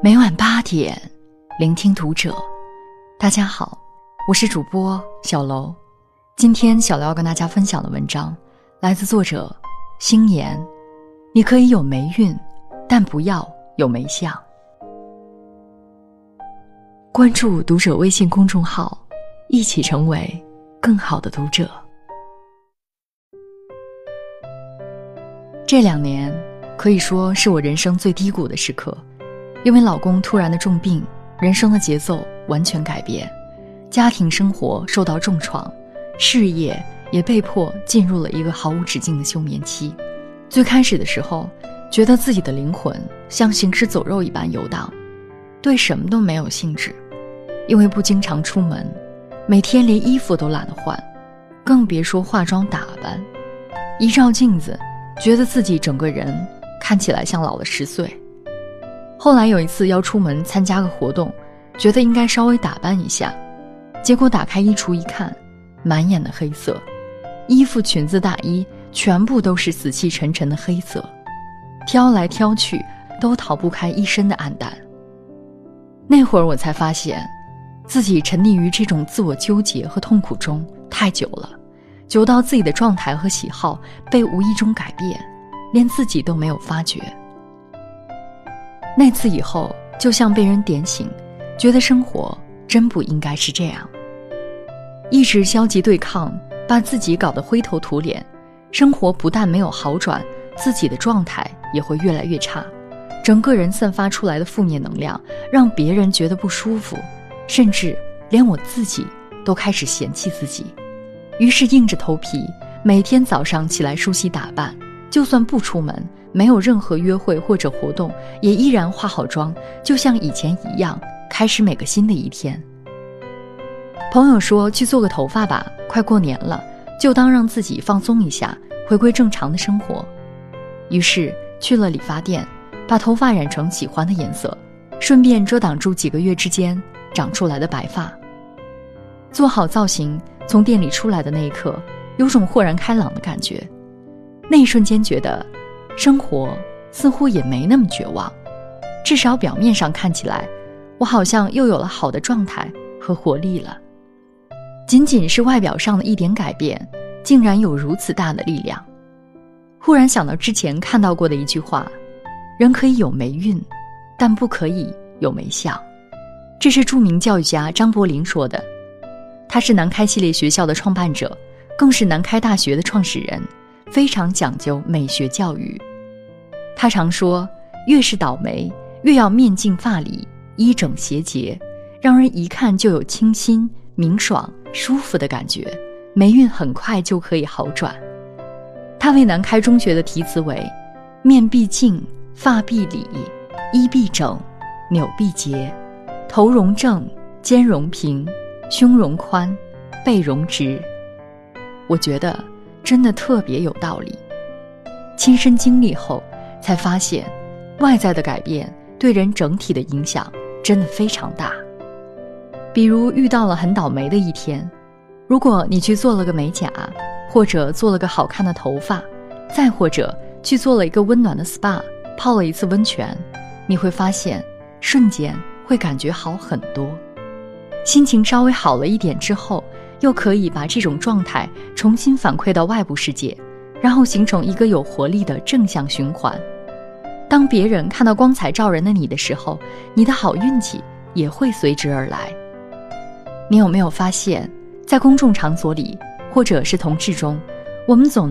每晚八点，聆听读者。大家好，我是主播小楼。今天小楼要跟大家分享的文章来自作者星言。你可以有霉运，但不要有霉相。关注读者微信公众号，一起成为更好的读者。这两年可以说是我人生最低谷的时刻，因为老公突然的重病，人生的节奏完全改变，家庭生活受到重创，事业也被迫进入了一个毫无止境的休眠期。最开始的时候，觉得自己的灵魂像行尸走肉一般游荡，对什么都没有兴致，因为不经常出门，每天连衣服都懒得换，更别说化妆打扮。一照镜子。觉得自己整个人看起来像老了十岁。后来有一次要出门参加个活动，觉得应该稍微打扮一下，结果打开衣橱一看，满眼的黑色，衣服、裙子、大衣全部都是死气沉沉的黑色，挑来挑去都逃不开一身的暗淡。那会儿我才发现，自己沉溺于这种自我纠结和痛苦中太久了。久到自己的状态和喜好被无意中改变，连自己都没有发觉。那次以后，就像被人点醒，觉得生活真不应该是这样。一直消极对抗，把自己搞得灰头土脸，生活不但没有好转，自己的状态也会越来越差。整个人散发出来的负面能量，让别人觉得不舒服，甚至连我自己都开始嫌弃自己。于是硬着头皮，每天早上起来梳洗打扮，就算不出门，没有任何约会或者活动，也依然化好妆，就像以前一样，开始每个新的一天。朋友说去做个头发吧，快过年了，就当让自己放松一下，回归正常的生活。于是去了理发店，把头发染成喜欢的颜色，顺便遮挡住几个月之间长出来的白发。做好造型。从店里出来的那一刻，有种豁然开朗的感觉。那一瞬间，觉得生活似乎也没那么绝望。至少表面上看起来，我好像又有了好的状态和活力了。仅仅是外表上的一点改变，竟然有如此大的力量。忽然想到之前看到过的一句话：“人可以有霉运，但不可以有霉相。”这是著名教育家张伯苓说的。他是南开系列学校的创办者，更是南开大学的创始人，非常讲究美学教育。他常说，越是倒霉，越要面净发理，衣整洁洁，让人一看就有清新、明爽、舒服的感觉，霉运很快就可以好转。他为南开中学的题词为：面必净，发必理，衣必整，纽必结，头容正，肩容平。胸容宽，背容直，我觉得真的特别有道理。亲身经历后，才发现外在的改变对人整体的影响真的非常大。比如遇到了很倒霉的一天，如果你去做了个美甲，或者做了个好看的头发，再或者去做了一个温暖的 SPA，泡了一次温泉，你会发现瞬间会感觉好很多。心情稍微好了一点之后，又可以把这种状态重新反馈到外部世界，然后形成一个有活力的正向循环。当别人看到光彩照人的你的时候，你的好运气也会随之而来。你有没有发现，在公众场所里，或者是同事中，我们总能。